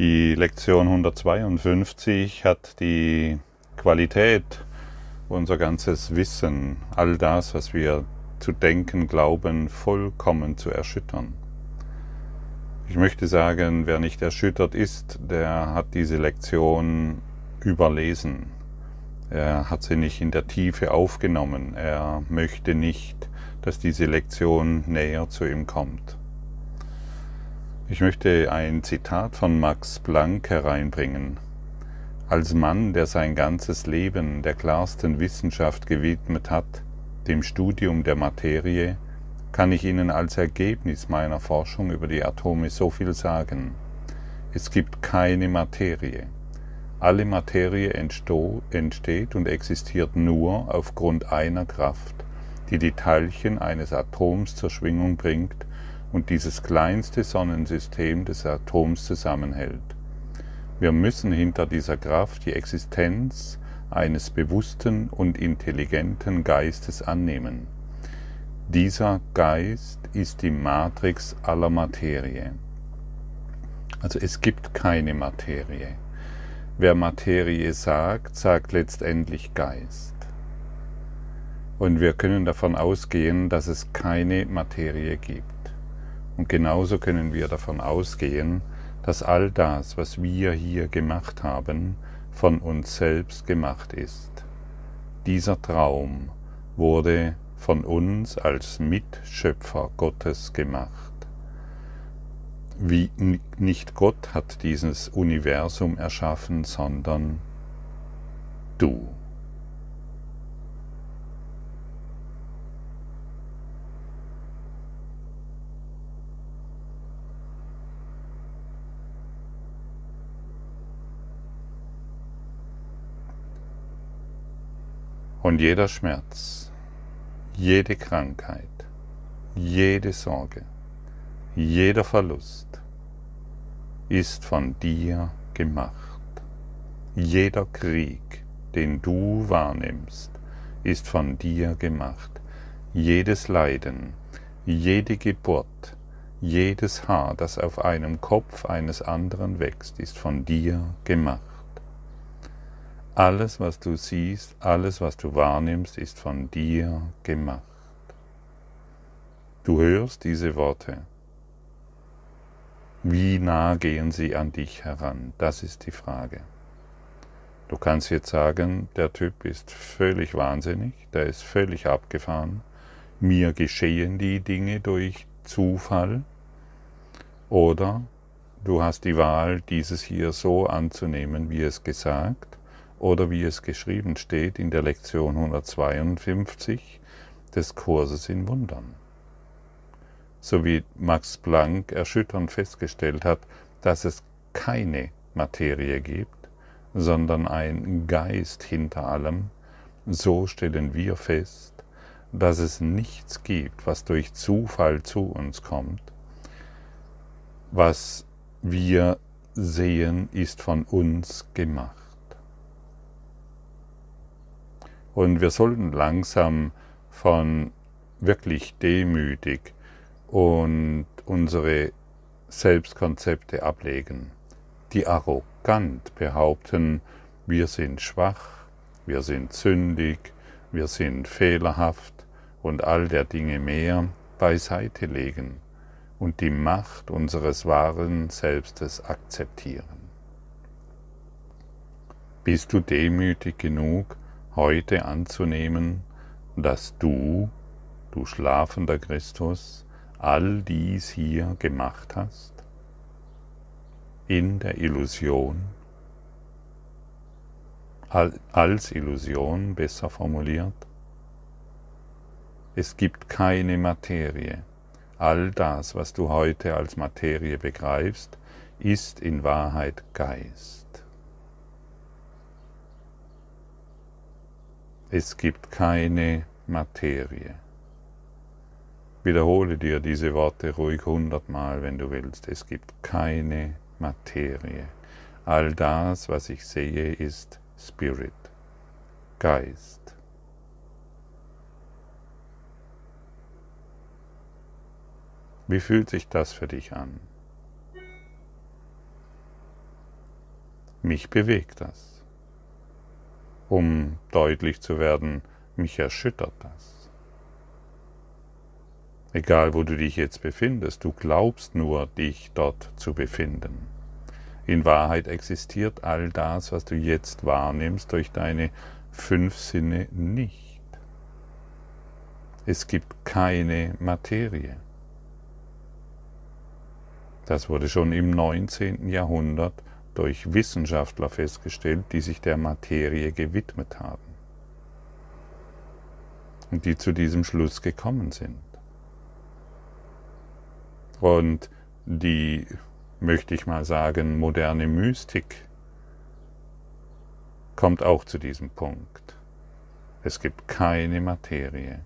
Die Lektion 152 hat die Qualität, unser ganzes Wissen, all das, was wir zu denken glauben, vollkommen zu erschüttern. Ich möchte sagen, wer nicht erschüttert ist, der hat diese Lektion überlesen. Er hat sie nicht in der Tiefe aufgenommen. Er möchte nicht, dass diese Lektion näher zu ihm kommt. Ich möchte ein Zitat von Max Planck hereinbringen. Als Mann, der sein ganzes Leben der klarsten Wissenschaft gewidmet hat, dem Studium der Materie, kann ich Ihnen als Ergebnis meiner Forschung über die Atome so viel sagen. Es gibt keine Materie. Alle Materie entsteht und existiert nur aufgrund einer Kraft, die die Teilchen eines Atoms zur Schwingung bringt und dieses kleinste Sonnensystem des Atoms zusammenhält. Wir müssen hinter dieser Kraft die Existenz eines bewussten und intelligenten Geistes annehmen. Dieser Geist ist die Matrix aller Materie. Also es gibt keine Materie. Wer Materie sagt, sagt letztendlich Geist. Und wir können davon ausgehen, dass es keine Materie gibt. Und genauso können wir davon ausgehen, dass all das, was wir hier gemacht haben, von uns selbst gemacht ist. Dieser Traum wurde von uns als Mitschöpfer Gottes gemacht. Wie nicht Gott hat dieses Universum erschaffen, sondern du. Und jeder Schmerz, jede Krankheit, jede Sorge, jeder Verlust ist von dir gemacht. Jeder Krieg, den du wahrnimmst, ist von dir gemacht. Jedes Leiden, jede Geburt, jedes Haar, das auf einem Kopf eines anderen wächst, ist von dir gemacht. Alles, was du siehst, alles, was du wahrnimmst, ist von dir gemacht. Du hörst diese Worte. Wie nah gehen sie an dich heran? Das ist die Frage. Du kannst jetzt sagen, der Typ ist völlig wahnsinnig, der ist völlig abgefahren, mir geschehen die Dinge durch Zufall, oder du hast die Wahl, dieses hier so anzunehmen, wie es gesagt, oder wie es geschrieben steht in der Lektion 152 des Kurses in Wundern. So wie Max Planck erschütternd festgestellt hat, dass es keine Materie gibt, sondern ein Geist hinter allem, so stellen wir fest, dass es nichts gibt, was durch Zufall zu uns kommt. Was wir sehen, ist von uns gemacht. Und wir sollten langsam von wirklich demütig und unsere Selbstkonzepte ablegen, die arrogant behaupten, wir sind schwach, wir sind sündig, wir sind fehlerhaft und all der Dinge mehr beiseite legen und die Macht unseres wahren Selbstes akzeptieren. Bist du demütig genug, heute anzunehmen, dass du, du schlafender Christus, all dies hier gemacht hast? In der Illusion, als Illusion besser formuliert? Es gibt keine Materie. All das, was du heute als Materie begreifst, ist in Wahrheit Geist. Es gibt keine Materie. Wiederhole dir diese Worte ruhig hundertmal, wenn du willst. Es gibt keine Materie. All das, was ich sehe, ist Spirit, Geist. Wie fühlt sich das für dich an? Mich bewegt das. Um deutlich zu werden, mich erschüttert das. Egal wo du dich jetzt befindest, du glaubst nur, dich dort zu befinden. In Wahrheit existiert all das, was du jetzt wahrnimmst, durch deine fünf Sinne nicht. Es gibt keine Materie. Das wurde schon im 19. Jahrhundert durch Wissenschaftler festgestellt, die sich der Materie gewidmet haben und die zu diesem Schluss gekommen sind. Und die, möchte ich mal sagen, moderne Mystik kommt auch zu diesem Punkt. Es gibt keine Materie.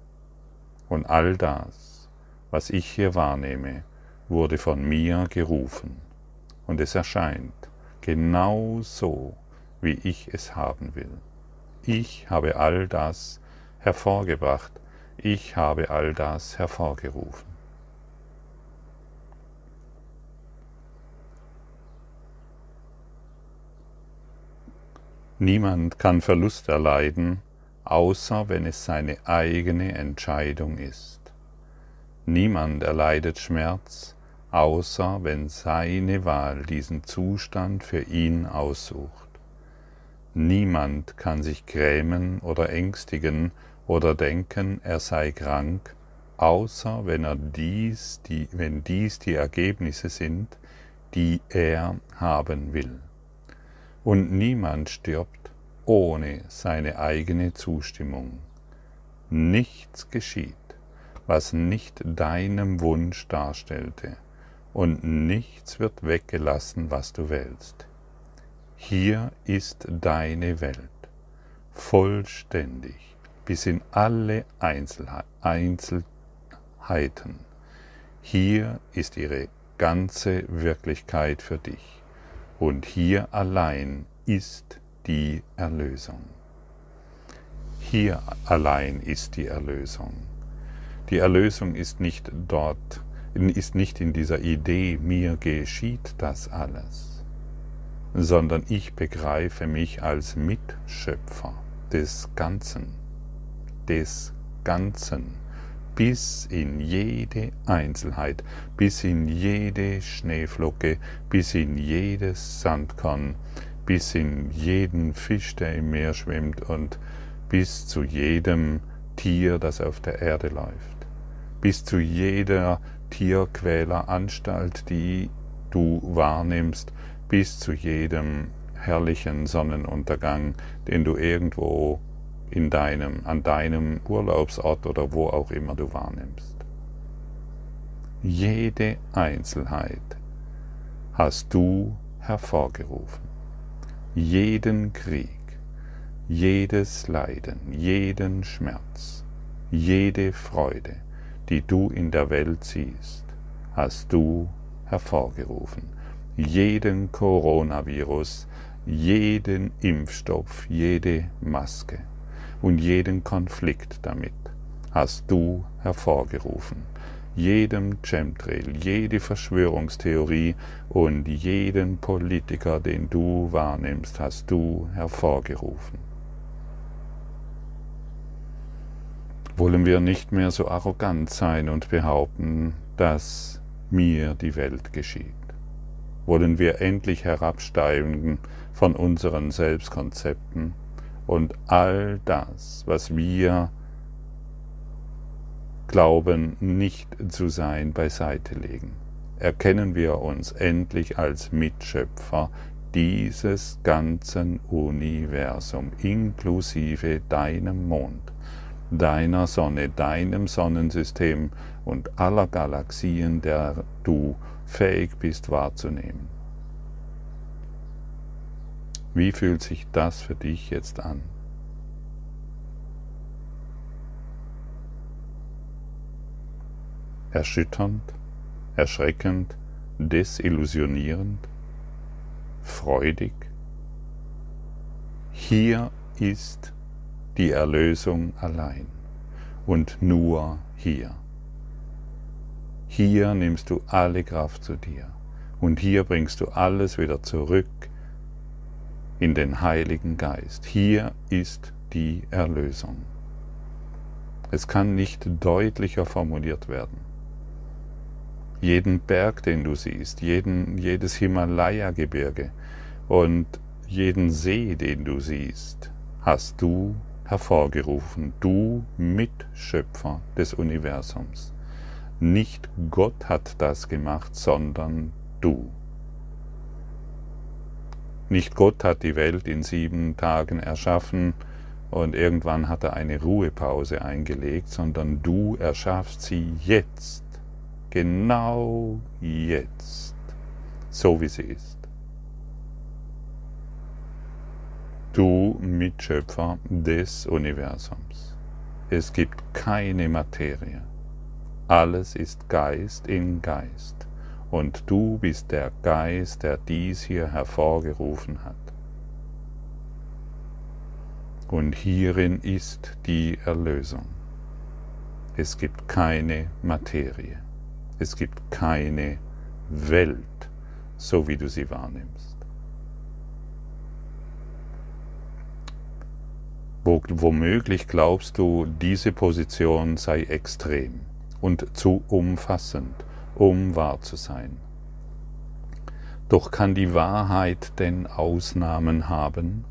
Und all das, was ich hier wahrnehme, wurde von mir gerufen. Und es erscheint genau so, wie ich es haben will. Ich habe all das hervorgebracht. Ich habe all das hervorgerufen. Niemand kann Verlust erleiden, außer wenn es seine eigene Entscheidung ist. Niemand erleidet Schmerz, außer wenn seine Wahl diesen Zustand für ihn aussucht. Niemand kann sich grämen oder ängstigen oder denken, er sei krank, außer wenn er dies, die, wenn dies die Ergebnisse sind, die er haben will und niemand stirbt ohne seine eigene Zustimmung. Nichts geschieht, was nicht deinem Wunsch darstellte, und nichts wird weggelassen, was du willst. Hier ist deine Welt, vollständig, bis in alle Einzelheiten. Hier ist ihre ganze Wirklichkeit für dich und hier allein ist die Erlösung. Hier allein ist die Erlösung. Die Erlösung ist nicht dort, ist nicht in dieser Idee, mir geschieht das alles, sondern ich begreife mich als Mitschöpfer des Ganzen, des Ganzen bis in jede Einzelheit, bis in jede Schneeflocke, bis in jedes Sandkorn, bis in jeden Fisch, der im Meer schwimmt und bis zu jedem Tier, das auf der Erde läuft, bis zu jeder Tierquäleranstalt, die du wahrnimmst, bis zu jedem herrlichen Sonnenuntergang, den du irgendwo in deinem, an deinem Urlaubsort oder wo auch immer du wahrnimmst. Jede Einzelheit hast du hervorgerufen. Jeden Krieg, jedes Leiden, jeden Schmerz, jede Freude, die du in der Welt siehst, hast du hervorgerufen. Jeden Coronavirus, jeden Impfstoff, jede Maske und jeden Konflikt damit hast du hervorgerufen. Jedem Chemtrail, jede Verschwörungstheorie und jeden Politiker, den du wahrnimmst, hast du hervorgerufen. Wollen wir nicht mehr so arrogant sein und behaupten, dass mir die Welt geschieht? Wollen wir endlich herabsteigen von unseren Selbstkonzepten und all das, was wir glauben nicht zu sein, beiseite legen. Erkennen wir uns endlich als Mitschöpfer dieses ganzen Universum, inklusive deinem Mond, deiner Sonne, deinem Sonnensystem und aller Galaxien, der du fähig bist wahrzunehmen. Wie fühlt sich das für dich jetzt an? Erschütternd, erschreckend, desillusionierend, freudig? Hier ist die Erlösung allein und nur hier. Hier nimmst du alle Kraft zu dir und hier bringst du alles wieder zurück in den Heiligen Geist. Hier ist die Erlösung. Es kann nicht deutlicher formuliert werden. Jeden Berg, den du siehst, jeden, jedes Himalaya-Gebirge und jeden See, den du siehst, hast du hervorgerufen, du Mitschöpfer des Universums. Nicht Gott hat das gemacht, sondern du. Nicht Gott hat die Welt in sieben Tagen erschaffen und irgendwann hat er eine Ruhepause eingelegt, sondern du erschaffst sie jetzt, genau jetzt, so wie sie ist. Du Mitschöpfer des Universums. Es gibt keine Materie. Alles ist Geist in Geist. Und du bist der Geist, der dies hier hervorgerufen hat. Und hierin ist die Erlösung. Es gibt keine Materie. Es gibt keine Welt, so wie du sie wahrnimmst. Womöglich glaubst du, diese Position sei extrem und zu umfassend, um wahr zu sein. Doch kann die Wahrheit denn Ausnahmen haben?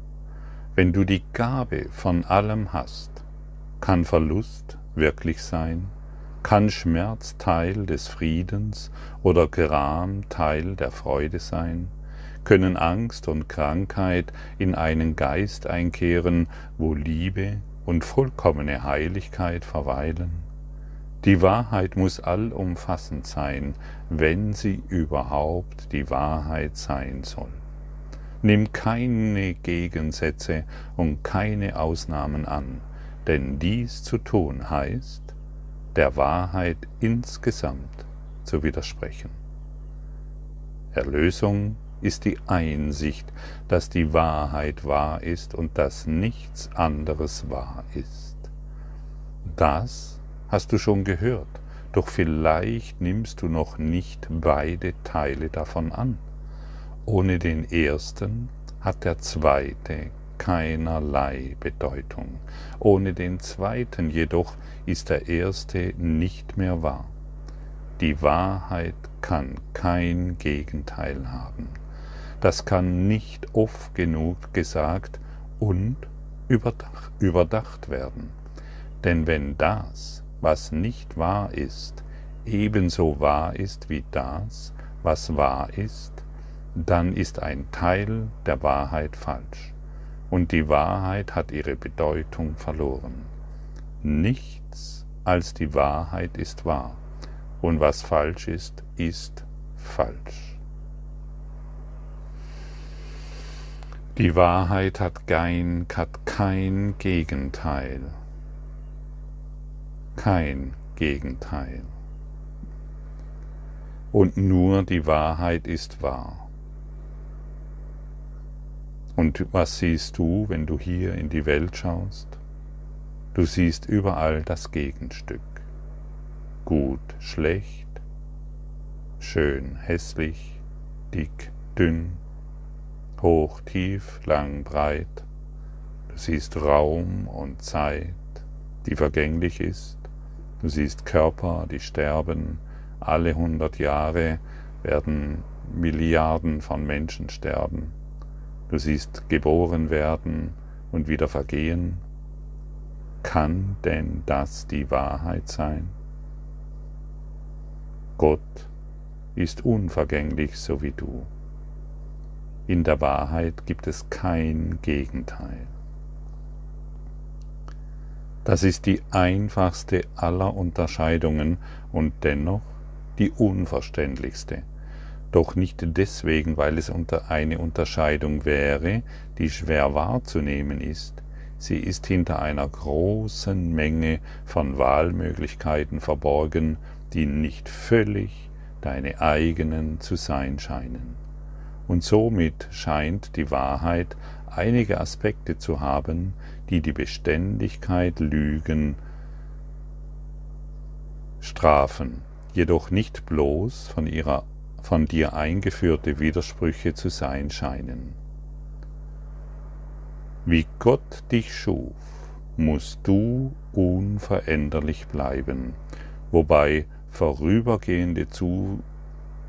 Wenn du die Gabe von allem hast, kann Verlust wirklich sein? Kann Schmerz Teil des Friedens oder Gram Teil der Freude sein? Können Angst und Krankheit in einen Geist einkehren, wo Liebe und vollkommene Heiligkeit verweilen? Die Wahrheit muss allumfassend sein, wenn sie überhaupt die Wahrheit sein soll. Nimm keine Gegensätze und keine Ausnahmen an, denn dies zu tun heißt, der Wahrheit insgesamt zu widersprechen. Erlösung ist die Einsicht, dass die Wahrheit wahr ist und dass nichts anderes wahr ist. Das hast du schon gehört, doch vielleicht nimmst du noch nicht beide Teile davon an. Ohne den ersten hat der zweite keinerlei Bedeutung. Ohne den zweiten jedoch ist der erste nicht mehr wahr. Die Wahrheit kann kein Gegenteil haben. Das kann nicht oft genug gesagt und überdacht, werden. Denn wenn das, was nicht wahr ist, ebenso wahr ist wie das, was wahr ist, dann ist ein Teil der Wahrheit falsch und die Wahrheit hat ihre Bedeutung verloren. Nichts als die Wahrheit ist wahr und was falsch ist, ist falsch. Die Wahrheit hat kein, hat kein Gegenteil kein Gegenteil. Und nur die Wahrheit ist wahr. Und was siehst du, wenn du hier in die Welt schaust? Du siehst überall das Gegenstück. Gut, schlecht, schön, hässlich, dick, dünn, hoch, tief, lang, breit. Du siehst Raum und Zeit, die vergänglich ist. Du siehst Körper, die sterben. Alle hundert Jahre werden Milliarden von Menschen sterben. Du siehst geboren werden und wieder vergehen. Kann denn das die Wahrheit sein? Gott ist unvergänglich so wie du. In der Wahrheit gibt es kein Gegenteil. Das ist die einfachste aller Unterscheidungen und dennoch die unverständlichste. Doch nicht deswegen, weil es unter eine Unterscheidung wäre, die schwer wahrzunehmen ist. Sie ist hinter einer großen Menge von Wahlmöglichkeiten verborgen, die nicht völlig deine eigenen zu sein scheinen. Und somit scheint die Wahrheit einige Aspekte zu haben, die die Beständigkeit Lügen strafen, jedoch nicht bloß von, ihrer, von dir eingeführte Widersprüche zu sein scheinen. Wie Gott dich schuf, musst du unveränderlich bleiben, wobei vorübergehende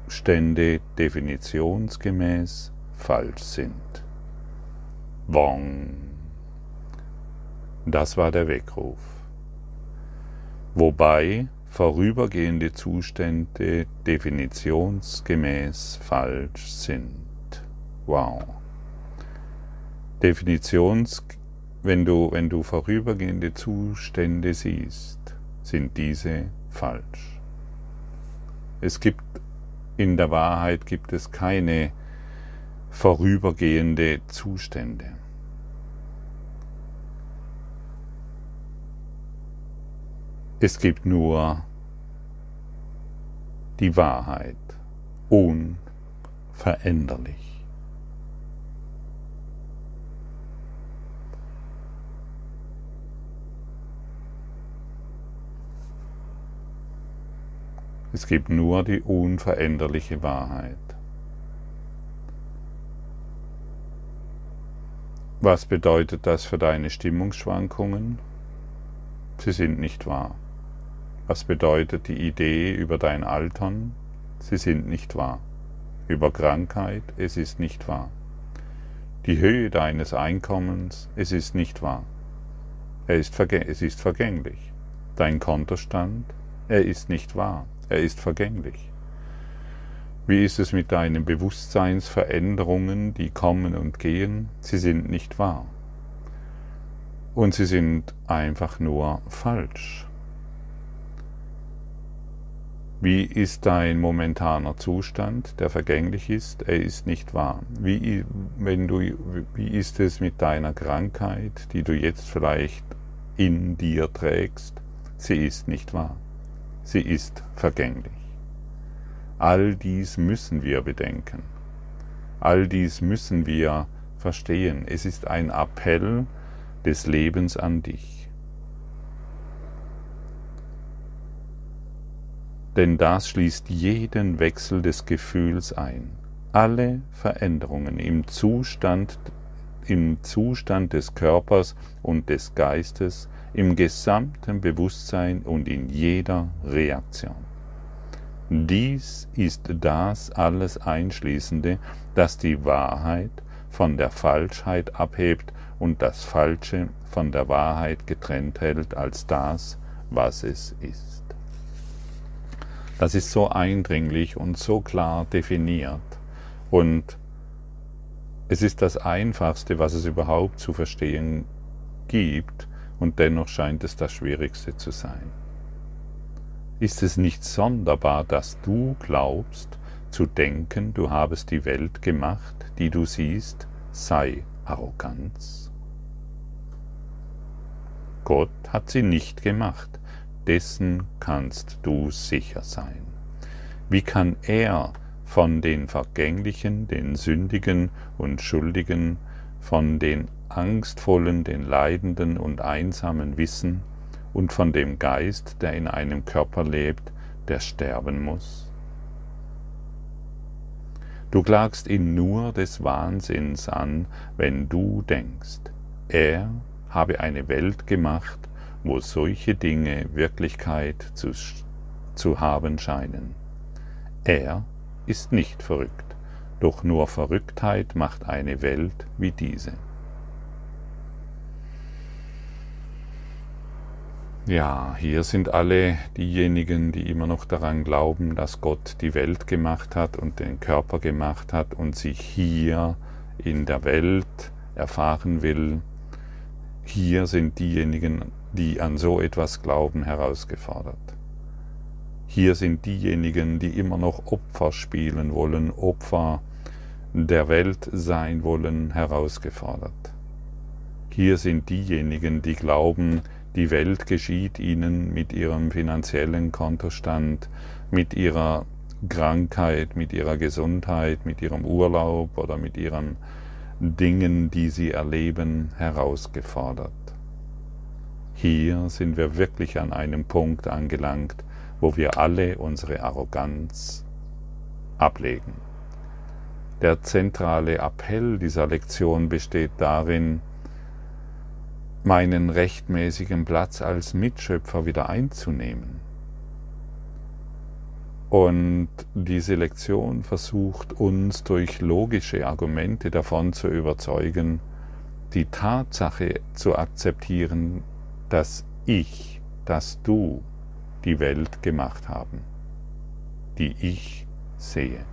Zustände definitionsgemäß falsch sind. Wong. Das war der Weckruf. Wobei vorübergehende Zustände definitionsgemäß falsch sind. Wow. Definitions, wenn du, wenn du vorübergehende Zustände siehst, sind diese falsch. Es gibt in der Wahrheit gibt es keine vorübergehende Zustände. Es gibt nur die Wahrheit, unveränderlich. Es gibt nur die unveränderliche Wahrheit. Was bedeutet das für deine Stimmungsschwankungen? Sie sind nicht wahr. Was bedeutet die Idee über dein Altern? Sie sind nicht wahr. Über Krankheit? Es ist nicht wahr. Die Höhe deines Einkommens? Es ist nicht wahr. Er ist es ist vergänglich. Dein Kontostand? Er ist nicht wahr. Er ist vergänglich. Wie ist es mit deinen Bewusstseinsveränderungen, die kommen und gehen? Sie sind nicht wahr. Und sie sind einfach nur falsch. Wie ist dein momentaner Zustand, der vergänglich ist? Er ist nicht wahr. Wie, wenn du, wie ist es mit deiner Krankheit, die du jetzt vielleicht in dir trägst? Sie ist nicht wahr. Sie ist vergänglich. All dies müssen wir bedenken. All dies müssen wir verstehen. Es ist ein Appell des Lebens an dich. denn das schließt jeden Wechsel des Gefühls ein. Alle Veränderungen im Zustand, im Zustand des Körpers und des Geistes, im gesamten Bewusstsein und in jeder Reaktion. Dies ist das alles Einschließende, das die Wahrheit von der Falschheit abhebt und das Falsche von der Wahrheit getrennt hält als das, was es ist. Das ist so eindringlich und so klar definiert. Und es ist das Einfachste, was es überhaupt zu verstehen gibt, und dennoch scheint es das Schwierigste zu sein. Ist es nicht sonderbar, dass du glaubst, zu denken, du habest die Welt gemacht, die du siehst, sei Arroganz? Gott hat sie nicht gemacht dessen kannst du sicher sein. Wie kann er von den Vergänglichen, den Sündigen und Schuldigen, von den Angstvollen, den Leidenden und Einsamen wissen und von dem Geist, der in einem Körper lebt, der sterben muss? Du klagst ihn nur des Wahnsinns an, wenn du denkst, er habe eine Welt gemacht, wo solche Dinge Wirklichkeit zu, zu haben scheinen. Er ist nicht verrückt, doch nur Verrücktheit macht eine Welt wie diese. Ja, hier sind alle diejenigen, die immer noch daran glauben, dass Gott die Welt gemacht hat und den Körper gemacht hat und sich hier in der Welt erfahren will. Hier sind diejenigen die an so etwas glauben, herausgefordert. Hier sind diejenigen, die immer noch Opfer spielen wollen, Opfer der Welt sein wollen, herausgefordert. Hier sind diejenigen, die glauben, die Welt geschieht ihnen mit ihrem finanziellen Kontostand, mit ihrer Krankheit, mit ihrer Gesundheit, mit ihrem Urlaub oder mit ihren Dingen, die sie erleben, herausgefordert. Hier sind wir wirklich an einem Punkt angelangt, wo wir alle unsere Arroganz ablegen. Der zentrale Appell dieser Lektion besteht darin, meinen rechtmäßigen Platz als Mitschöpfer wieder einzunehmen. Und diese Lektion versucht uns durch logische Argumente davon zu überzeugen, die Tatsache zu akzeptieren, dass ich, dass du die Welt gemacht haben, die ich sehe.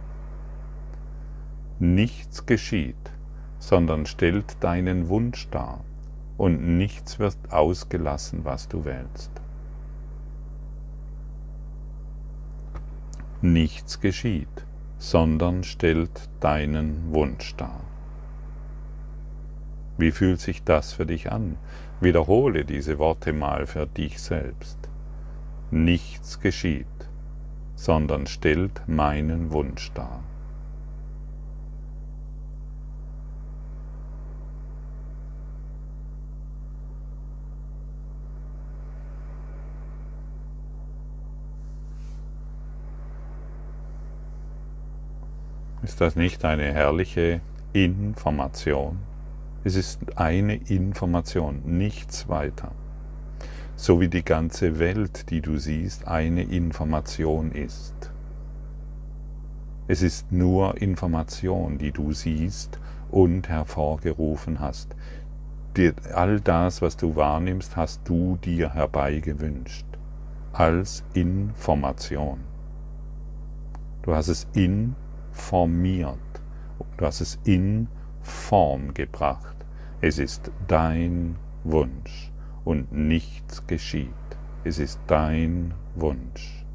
Nichts geschieht, sondern stellt deinen Wunsch dar, und nichts wird ausgelassen, was du wählst. Nichts geschieht, sondern stellt deinen Wunsch dar. Wie fühlt sich das für dich an? Wiederhole diese Worte mal für dich selbst. Nichts geschieht, sondern stellt meinen Wunsch dar. Ist das nicht eine herrliche Information? Es ist eine Information, nichts weiter. So wie die ganze Welt, die du siehst, eine Information ist. Es ist nur Information, die du siehst und hervorgerufen hast. All das, was du wahrnimmst, hast du dir herbeigewünscht. Als Information. Du hast es in formiert. Du hast es in Form gebracht. Es ist dein Wunsch und nichts geschieht. Es ist dein Wunsch.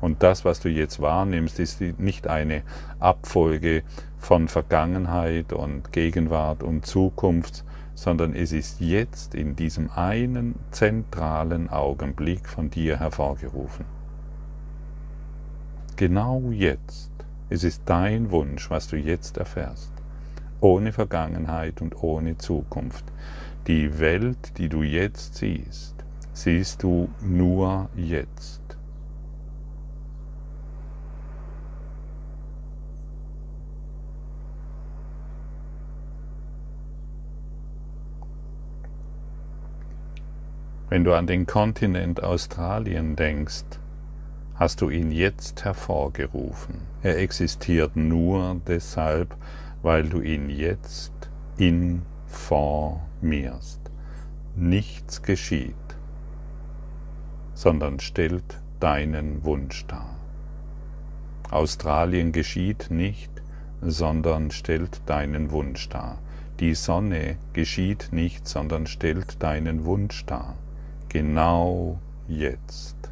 Und das, was du jetzt wahrnimmst, ist nicht eine Abfolge von Vergangenheit und Gegenwart und Zukunft, sondern es ist jetzt in diesem einen zentralen Augenblick von dir hervorgerufen. Genau jetzt. Es ist dein Wunsch, was du jetzt erfährst, ohne Vergangenheit und ohne Zukunft. Die Welt, die du jetzt siehst, siehst du nur jetzt. Wenn du an den Kontinent Australien denkst, hast du ihn jetzt hervorgerufen. Er existiert nur deshalb, weil du ihn jetzt informierst. Nichts geschieht, sondern stellt deinen Wunsch dar. Australien geschieht nicht, sondern stellt deinen Wunsch dar. Die Sonne geschieht nicht, sondern stellt deinen Wunsch dar. Genau jetzt.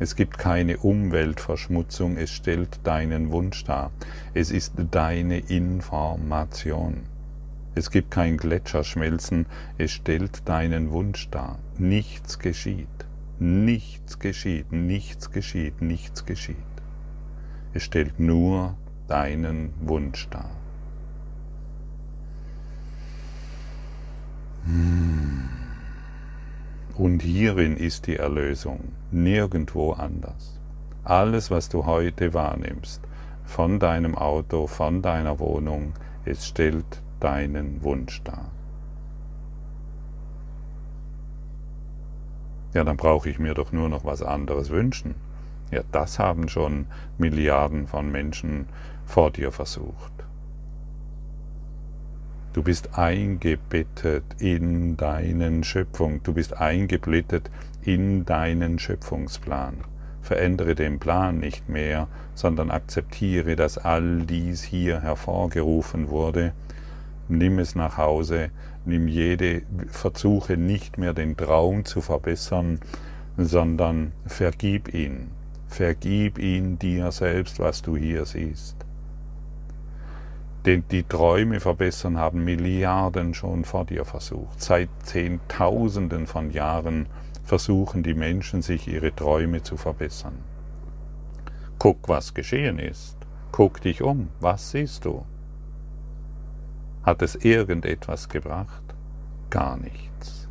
Es gibt keine Umweltverschmutzung, es stellt deinen Wunsch dar. Es ist deine Information. Es gibt kein Gletscherschmelzen, es stellt deinen Wunsch dar. Nichts geschieht, nichts geschieht, nichts geschieht, nichts geschieht. Es stellt nur deinen Wunsch dar. Hmm. Und hierin ist die Erlösung, nirgendwo anders. Alles, was du heute wahrnimmst, von deinem Auto, von deiner Wohnung, es stellt deinen Wunsch dar. Ja, dann brauche ich mir doch nur noch was anderes wünschen. Ja, das haben schon Milliarden von Menschen vor dir versucht. Du bist eingebettet in deinen Schöpfung. Du bist eingebettet in deinen Schöpfungsplan. Verändere den Plan nicht mehr, sondern akzeptiere, dass all dies hier hervorgerufen wurde. Nimm es nach Hause, nimm jede, versuche nicht mehr den Traum zu verbessern, sondern vergib ihn. Vergib ihn dir selbst, was du hier siehst. Die, die Träume verbessern haben Milliarden schon vor dir versucht. Seit Zehntausenden von Jahren versuchen die Menschen, sich ihre Träume zu verbessern. Guck, was geschehen ist. Guck dich um. Was siehst du? Hat es irgendetwas gebracht? Gar nichts.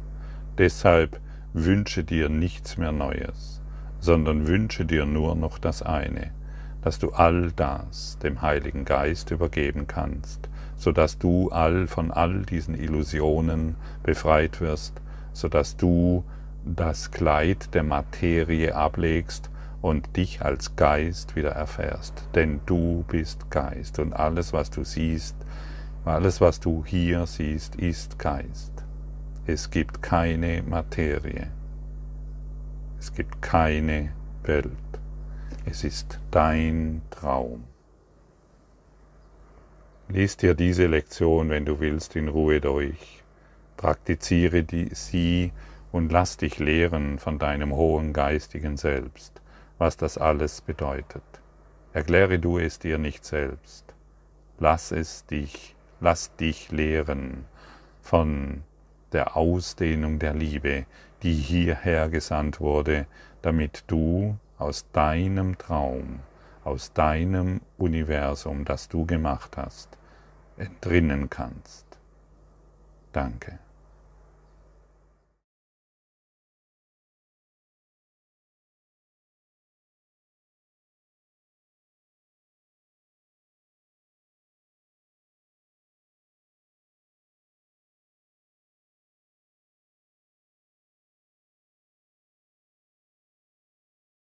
Deshalb wünsche dir nichts mehr Neues, sondern wünsche dir nur noch das eine, dass du all das dem Heiligen Geist übergeben kannst, so dass du all von all diesen Illusionen befreit wirst, so dass du das Kleid der Materie ablegst und dich als Geist wieder erfährst. Denn du bist Geist und alles, was du siehst, alles, was du hier siehst, ist Geist. Es gibt keine Materie. Es gibt keine Welt. Es ist dein Traum. Lies dir diese Lektion, wenn du willst, in Ruhe durch. Praktiziere die, sie und lass dich lehren von deinem hohen geistigen Selbst, was das alles bedeutet. Erkläre du es dir nicht selbst. Lass es dich, lass dich lehren von der Ausdehnung der Liebe, die hierher gesandt wurde, damit du aus deinem Traum, aus deinem Universum, das du gemacht hast, entrinnen kannst. Danke.